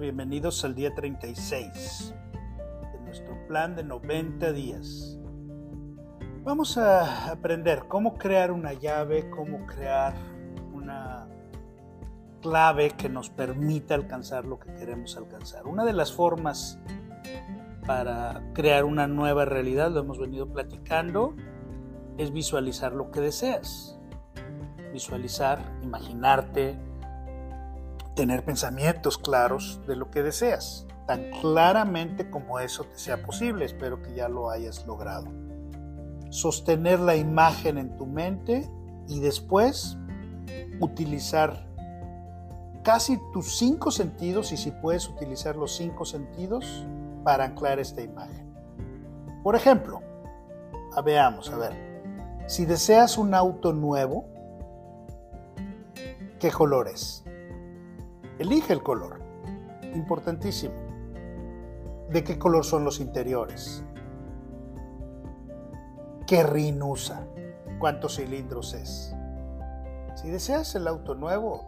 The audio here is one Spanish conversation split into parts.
bienvenidos al día 36 de nuestro plan de 90 días. Vamos a aprender cómo crear una llave, cómo crear una clave que nos permita alcanzar lo que queremos alcanzar. Una de las formas para crear una nueva realidad, lo hemos venido platicando, es visualizar lo que deseas. Visualizar, imaginarte, tener pensamientos claros de lo que deseas, tan claramente como eso te sea posible. Espero que ya lo hayas logrado. Sostener la imagen en tu mente y después utilizar casi tus cinco sentidos y si puedes utilizar los cinco sentidos para anclar esta imagen. Por ejemplo, a veamos, a ver, si deseas un auto nuevo, ¿qué color es? Elige el color. Importantísimo. ¿De qué color son los interiores? ¿Qué RIN usa? ¿Cuántos cilindros es? Si deseas el auto nuevo,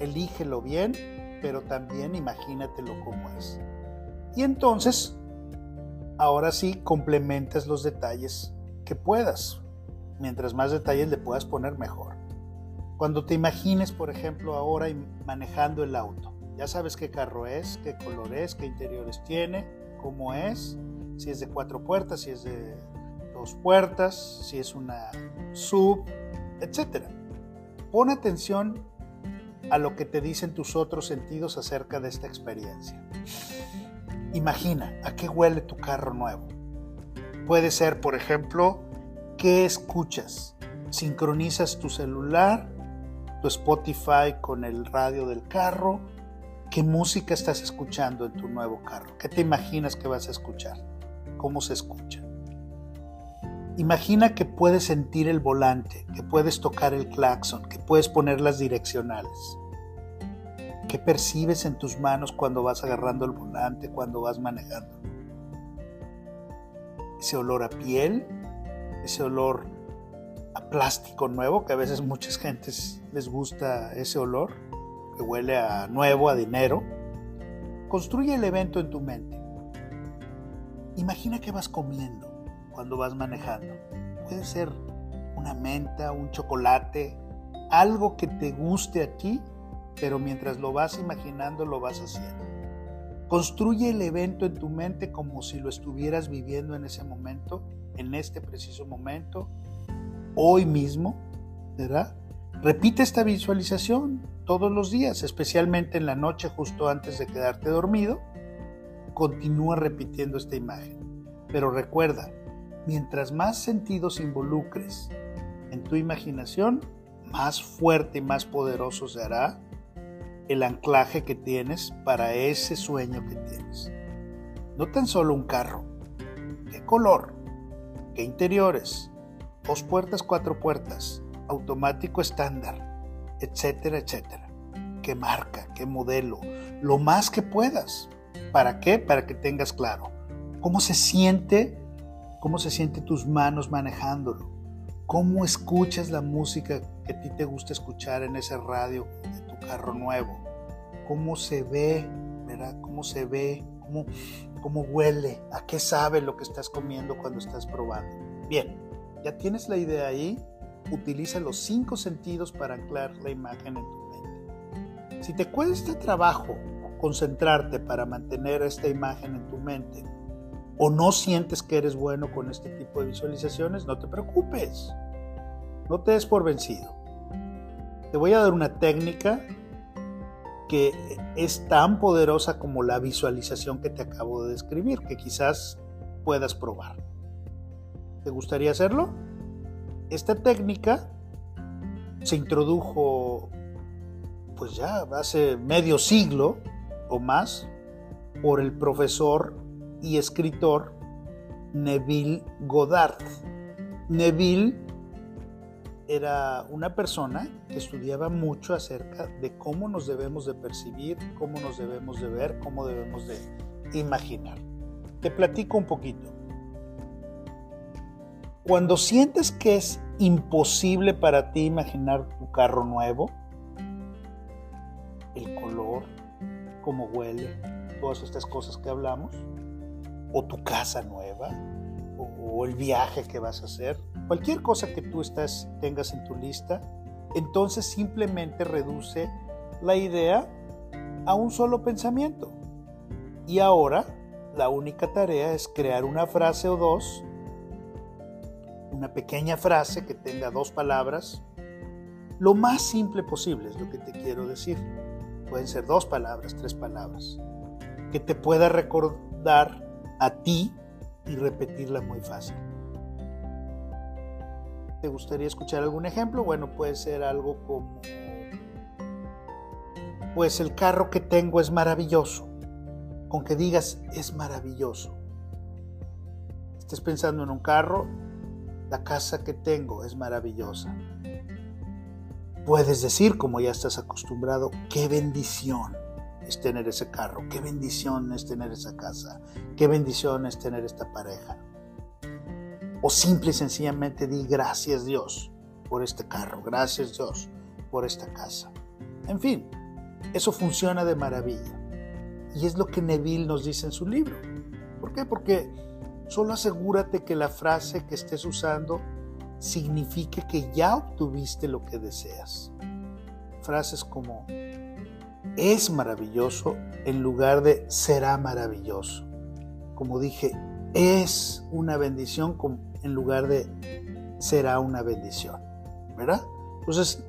elígelo bien, pero también imagínatelo como es. Y entonces, ahora sí, complementas los detalles que puedas. Mientras más detalles le puedas poner, mejor. Cuando te imagines, por ejemplo, ahora manejando el auto, ya sabes qué carro es, qué color es, qué interiores tiene, cómo es, si es de cuatro puertas, si es de dos puertas, si es una sub, etc. Pon atención a lo que te dicen tus otros sentidos acerca de esta experiencia. Imagina a qué huele tu carro nuevo. Puede ser, por ejemplo, qué escuchas. Sincronizas tu celular tu Spotify con el radio del carro, qué música estás escuchando en tu nuevo carro, qué te imaginas que vas a escuchar, cómo se escucha. Imagina que puedes sentir el volante, que puedes tocar el claxon, que puedes poner las direccionales. ¿Qué percibes en tus manos cuando vas agarrando el volante, cuando vas manejando? Ese olor a piel, ese olor plástico nuevo, que a veces muchas gentes les gusta ese olor, que huele a nuevo, a dinero. Construye el evento en tu mente. Imagina que vas comiendo cuando vas manejando. Puede ser una menta, un chocolate, algo que te guste a ti, pero mientras lo vas imaginando lo vas haciendo. Construye el evento en tu mente como si lo estuvieras viviendo en ese momento, en este preciso momento, hoy mismo, ¿verdad? Repite esta visualización todos los días, especialmente en la noche justo antes de quedarte dormido. Continúa repitiendo esta imagen. Pero recuerda, mientras más sentidos involucres en tu imaginación, más fuerte y más poderoso será el anclaje que tienes para ese sueño que tienes. No tan solo un carro, qué color, qué interiores, dos puertas, cuatro puertas, automático estándar, etcétera, etcétera. ¿Qué marca? ¿Qué modelo? Lo más que puedas. ¿Para qué? Para que tengas claro cómo se siente, cómo se siente tus manos manejándolo, cómo escuchas la música que a ti te gusta escuchar en ese radio de tu carro nuevo, cómo se ve, ¿verdad? Cómo se ve, cómo, cómo huele, a qué sabe lo que estás comiendo cuando estás probando. Bien, ¿Ya tienes la idea ahí? Utiliza los cinco sentidos para anclar la imagen en tu mente. Si te cuesta trabajo concentrarte para mantener esta imagen en tu mente o no sientes que eres bueno con este tipo de visualizaciones, no te preocupes. No te des por vencido. Te voy a dar una técnica que es tan poderosa como la visualización que te acabo de describir, que quizás puedas probar. ¿Te gustaría hacerlo? Esta técnica se introdujo pues ya hace medio siglo o más por el profesor y escritor Neville Goddard. Neville era una persona que estudiaba mucho acerca de cómo nos debemos de percibir, cómo nos debemos de ver, cómo debemos de imaginar. Te platico un poquito. Cuando sientes que es imposible para ti imaginar tu carro nuevo, el color, cómo huele, todas estas cosas que hablamos, o tu casa nueva, o, el viaje que vas a hacer, cualquier cosa que tú estás, tengas en tu lista, entonces simplemente reduce la idea a un solo pensamiento. Y ahora la única tarea es crear una frase o dos, una pequeña frase que tenga dos palabras, lo más simple posible es lo que te quiero decir. Pueden ser dos palabras, tres palabras, que te pueda recordar a ti y repetirla muy fácil. ¿Te gustaría escuchar algún ejemplo? Bueno, puede ser algo como, pues el carro que tengo es maravilloso. Con que digas, es maravilloso. Estés pensando en un carro, la casa que tengo es maravillosa. Puedes decir, como ya estás acostumbrado, qué bendición es tener ese carro, qué bendición es tener esa casa, qué bendición es tener esta pareja. O simple y sencillamente di gracias Dios por este carro, gracias Dios por esta casa. En fin, eso funciona de maravilla. Y es lo que Neville nos dice en su libro. ¿Por qué? Porque solo asegúrate que la frase que estés usando signifique que ya obtuviste lo que deseas. Frases como es maravilloso en lugar de será maravilloso. Como dije, es una bendición en lugar de será una bendición. ¿Verdad? Entonces,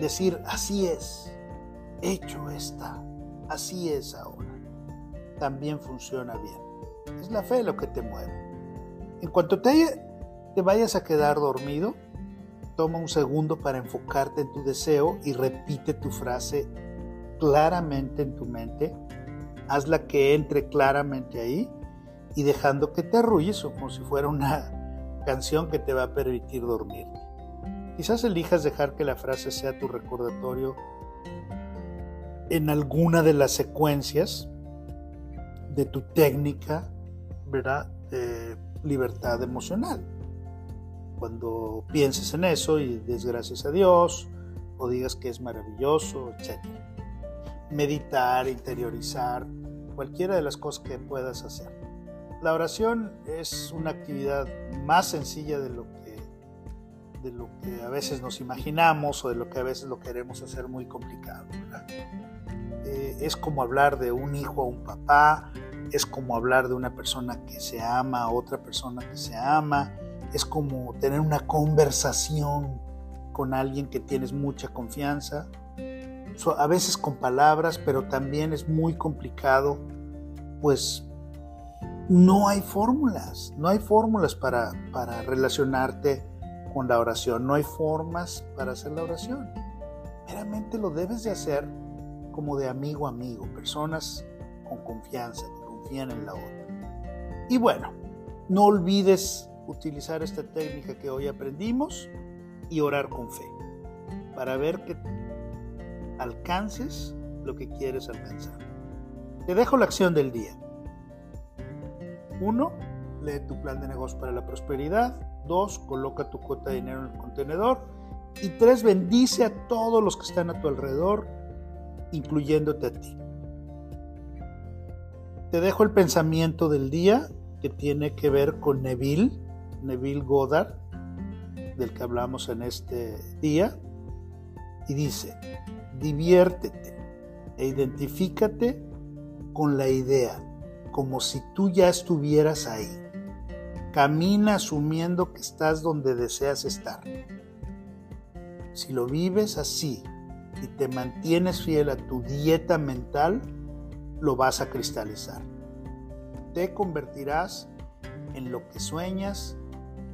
decir así es, hecho está, así es ahora, también funciona bien. Es la fe lo que te mueve. En cuanto te, vayas a quedar dormido, toma un segundo para enfocarte en tu deseo y repite tu frase claramente en tu mente, hazla que entre claramente ahí y dejando que te arrulles como si fuera una canción que te va a permitir dormir. Quizás elijas dejar que la frase sea tu recordatorio en alguna de las secuencias de tu técnica, ¿verdad? Libertad emocional. Cuando pienses en eso y des gracias a Dios o digas que es maravilloso, etc meditar, interiorizar, cualquiera de las cosas que puedas hacer. La oración es una actividad más sencilla de lo que, de lo que a veces nos imaginamos o de lo que a veces lo queremos hacer muy complicado. Eh, es como hablar de un hijo a un papá, es como hablar de una persona que se ama a otra persona que se ama, es como tener una conversación con alguien que tienes mucha confianza a veces con palabras, pero también es muy complicado, pues no hay fórmulas, no hay fórmulas para, para relacionarte con la oración, no hay formas para hacer la oración. Meramente lo debes de hacer como de amigo a amigo, personas con confianza, Y bueno, no olvides utilizar esta técnica que hoy aprendimos y orar con fe, para ver que alcances lo que quieres alcanzar. Te dejo la acción del día. 1. Lee tu plan de negocio para la prosperidad. 2. Coloca tu cuota de dinero en el contenedor. Y 3. Bendice a todos los que están a tu alrededor, incluyéndote a ti. Te dejo el pensamiento del día que tiene que ver con Neville, Neville Goddard, del que hablamos en este día. Y dice, diviértete e identifícate con la idea, como si tú ya estuvieras ahí. Camina asumiendo que estás donde deseas estar. Si lo vives así y te mantienes fiel a tu dieta mental, lo vas a cristalizar. Te convertirás en lo que sueñas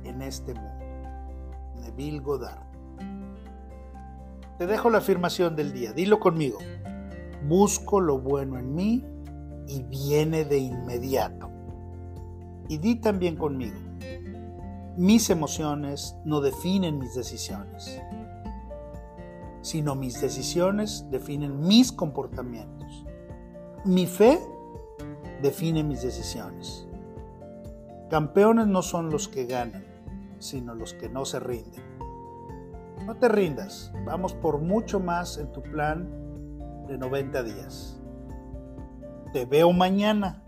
en este mundo. Neville Goddard. Te dejo la afirmación del día. Dilo conmigo. Busco lo bueno en mí y viene de inmediato. Y di también conmigo. Mis emociones no definen mis decisiones, sino mis decisiones definen mis comportamientos. Mi fe define mis decisiones. Campeones no son los que ganan, sino los que no se rinden. No te rindas, vamos por mucho más en tu plan de 90 días. te veo mañana.